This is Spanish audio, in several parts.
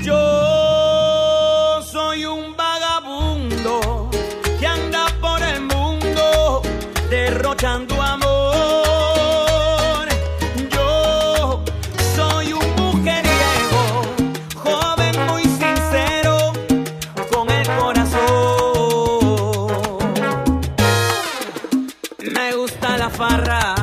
Yo soy un vagabundo que anda por el mundo derrochando amor. Yo soy un mujeriego, joven muy sincero con el corazón. Me gusta la farra.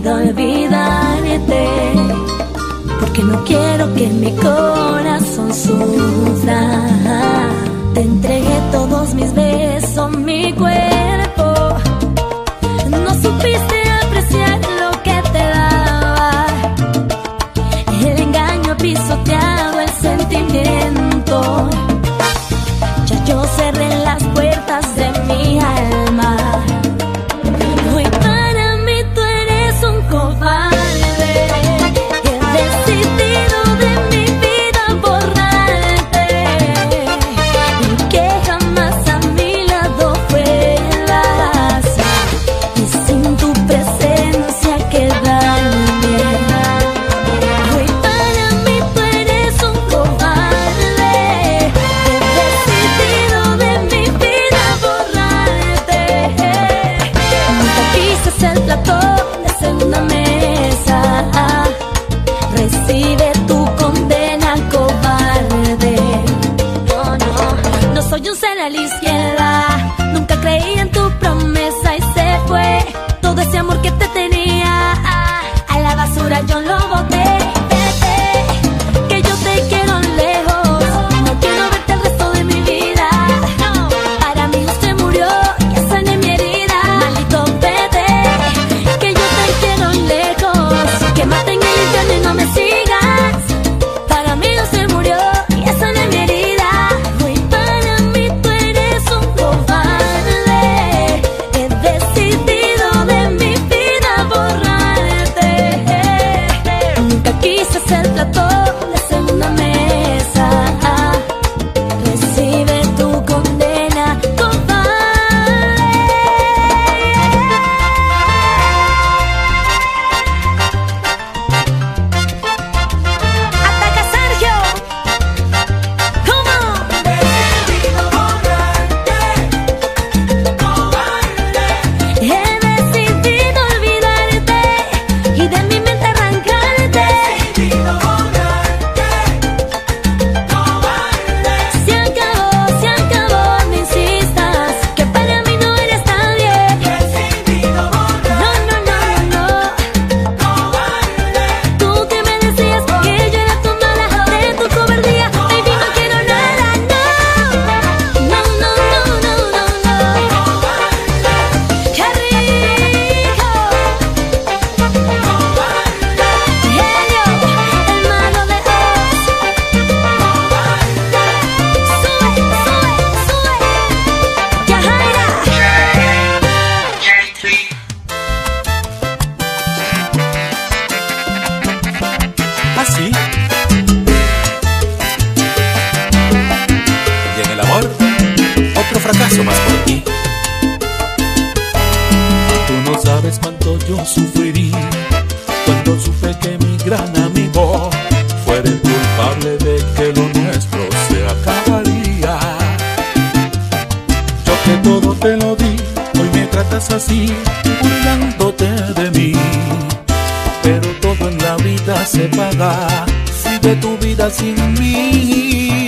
decido olvidarte, porque no quiero que mi corazón sufra. Te entregué todos mis besos, mi cuerpo. otro fracaso más por ti. Tú no sabes cuánto yo sufrí cuando supe que mi gran amigo fuera el culpable de que lo nuestro se acabaría. Yo que todo te lo di, hoy me tratas así, burlándote de mí. Pero todo en la vida se paga si de tu vida sin mí.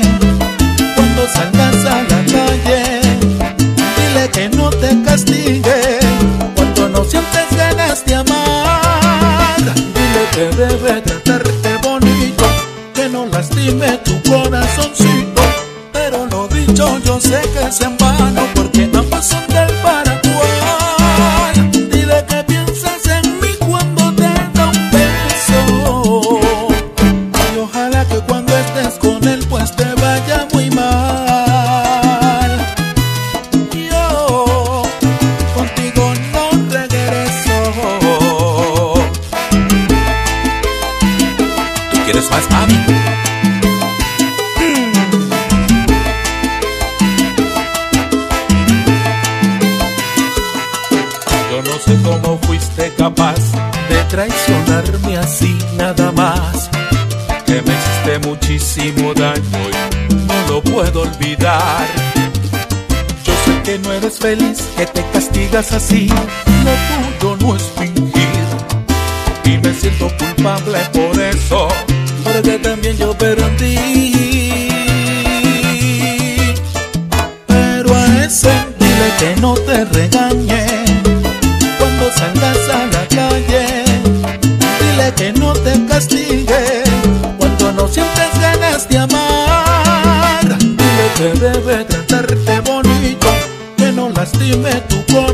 debe tratarte bonito, que no lastime tu corazoncito. Pero lo dicho yo sé que es sé cómo fuiste capaz de traicionarme así nada más. Que me hiciste muchísimo daño no lo puedo olvidar. Yo sé que no eres feliz, que te castigas así. Lo tuyo no es fingir. Y me siento culpable por eso. Porque también yo perdí. Pero a ese dile que no te regañe salgas a la calle Dile que no te castigue Cuando no sientes ganas de amar Dile que debe tratarte bonito Que no lastime tu corazón.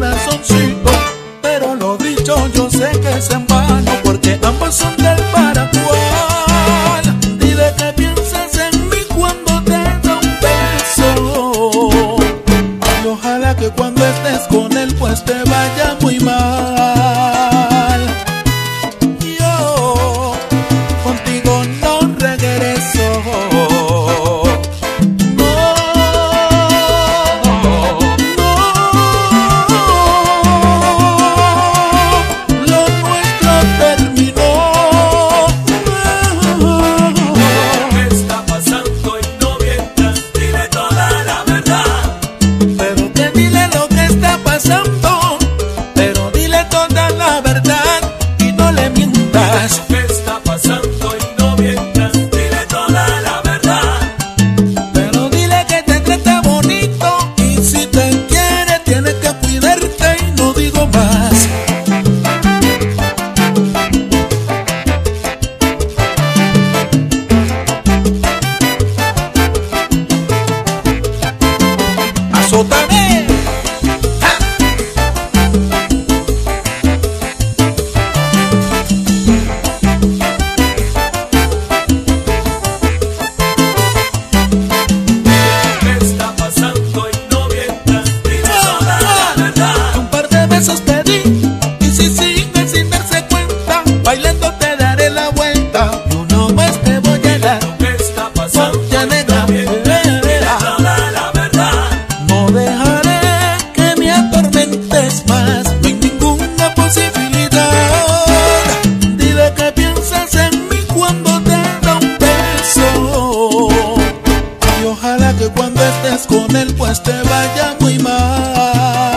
cuando estés con él pues te vaya muy mal.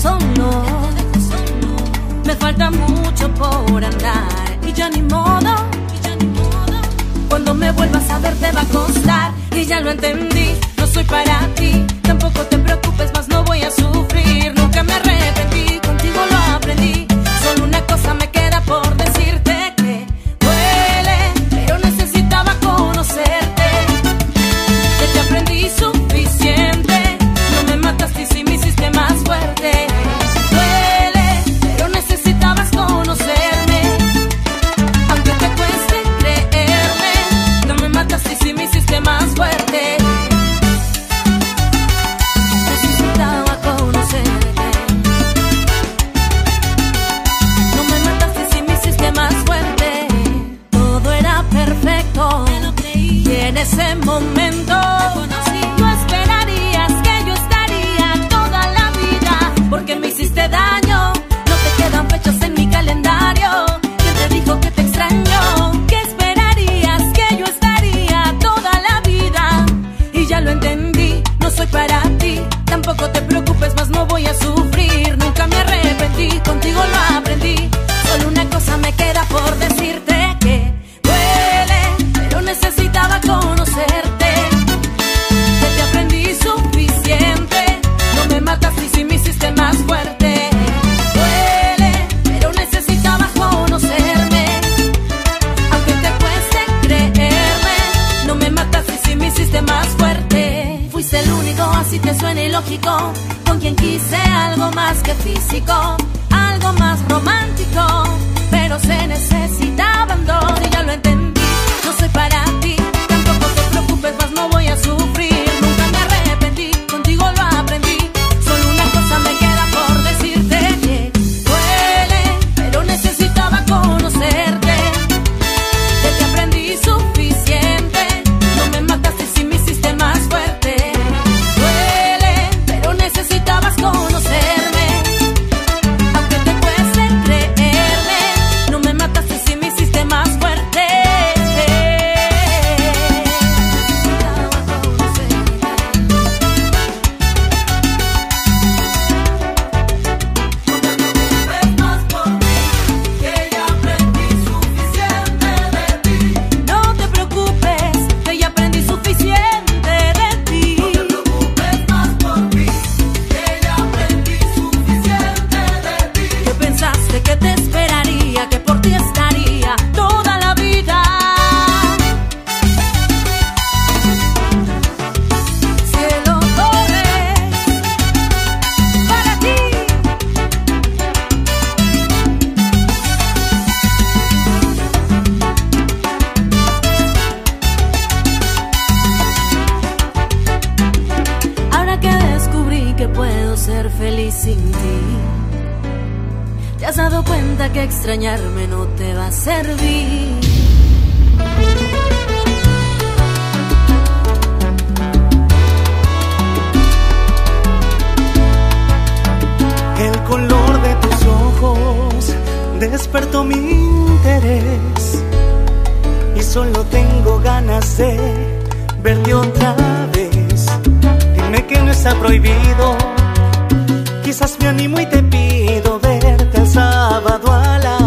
corazón no. Me falta mucho por andar y ya ni modo. Cuando me vuelvas a ver te va a costar y ya lo entendí. No soy para ti, tampoco te para ti. Tampoco te preocupes más, no voy a sufrir. Nunca me arrepentí, contigo lo clásico Que extrañarme no te va a servir. El color de tus ojos despertó mi interés y solo tengo ganas de verte otra vez. Dime que no está prohibido, quizás me animo y te pido Sábado a la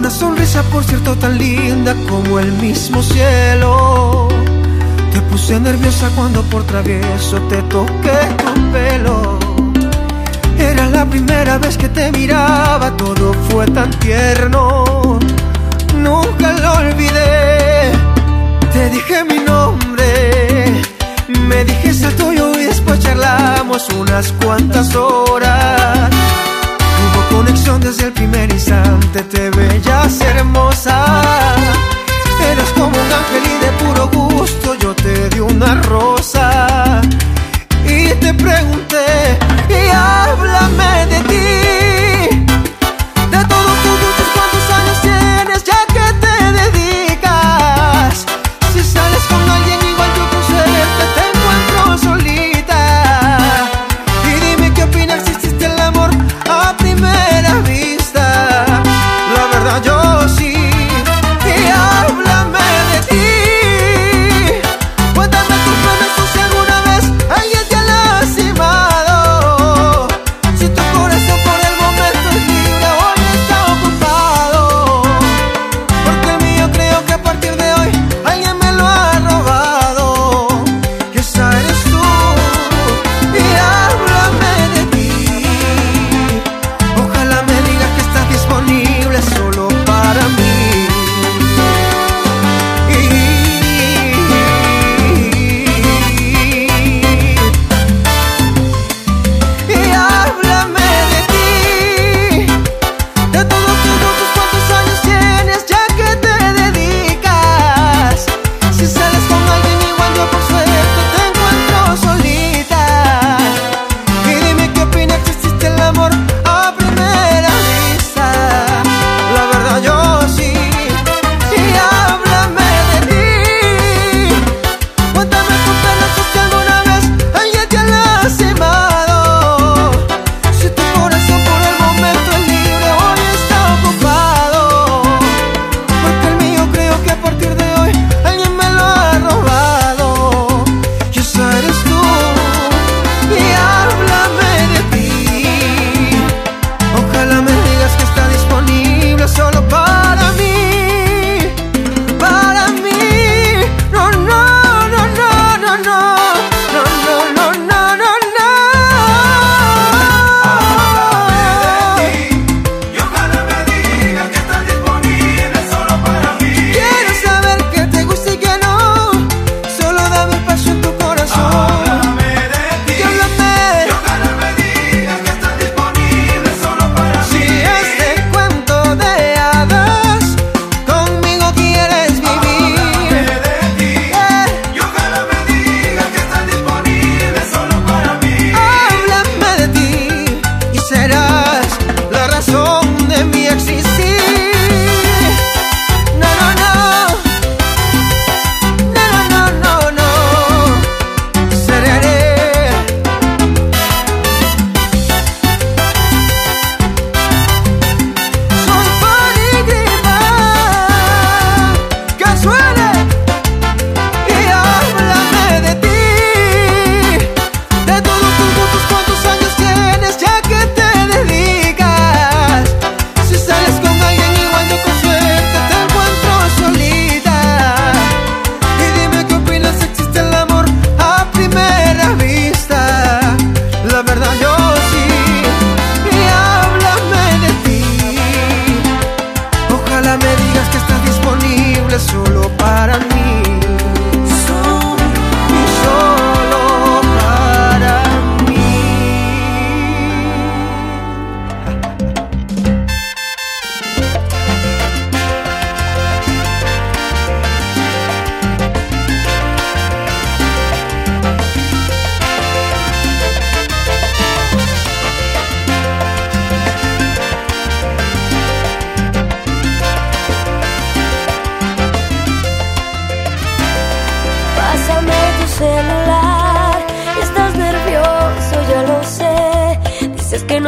una sonrisa por cierto tan linda como el mismo cielo. Te puse nerviosa cuando por travieso te toqué tu pelo. Era la primera vez que te miraba, todo fue tan tierno. Nunca lo olvidé. Te dije mi nombre, me dijiste el tuyo y después charlamos unas cuantas horas conexión desde el primer instante, te veías hermosa. Eres como un ángel y de puro gusto yo te di una rosa. Y te pregunté, y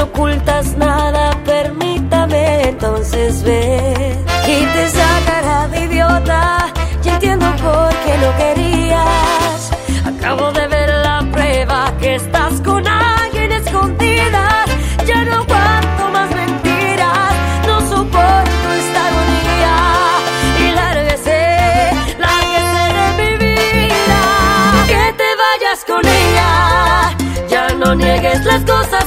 no ocultas nada, permítame entonces ver. Y te sacará de idiota, ya entiendo por qué lo querías. Acabo de ver la prueba que estás con alguien escondida. Ya no aguanto más mentiras, no soporto esta agonía. Y lárguese, lárguese de mi vida. Que te vayas con ella, ya no niegues las cosas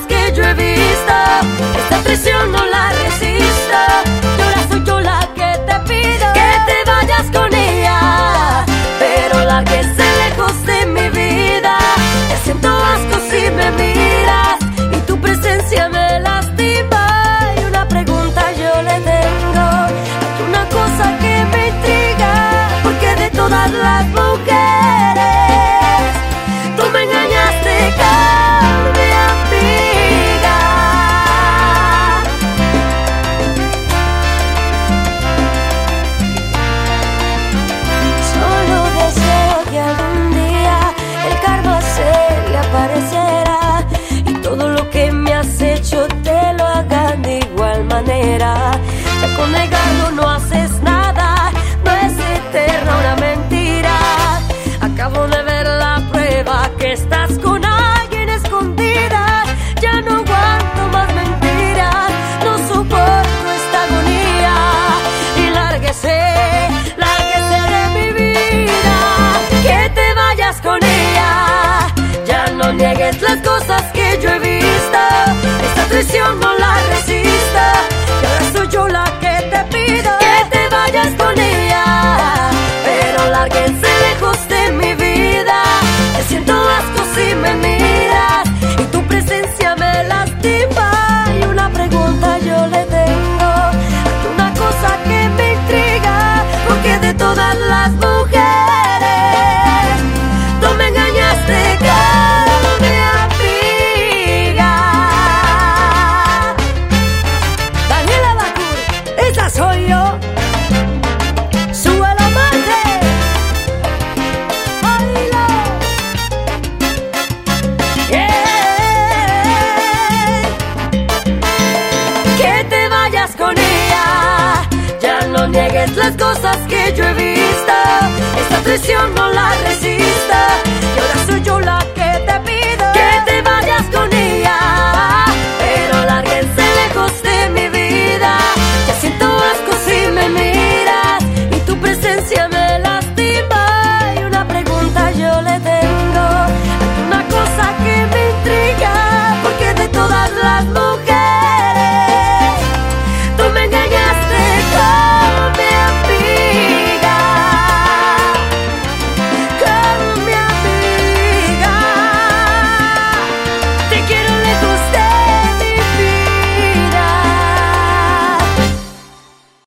es las cosas que yo he visto. Esta traición no la resisto.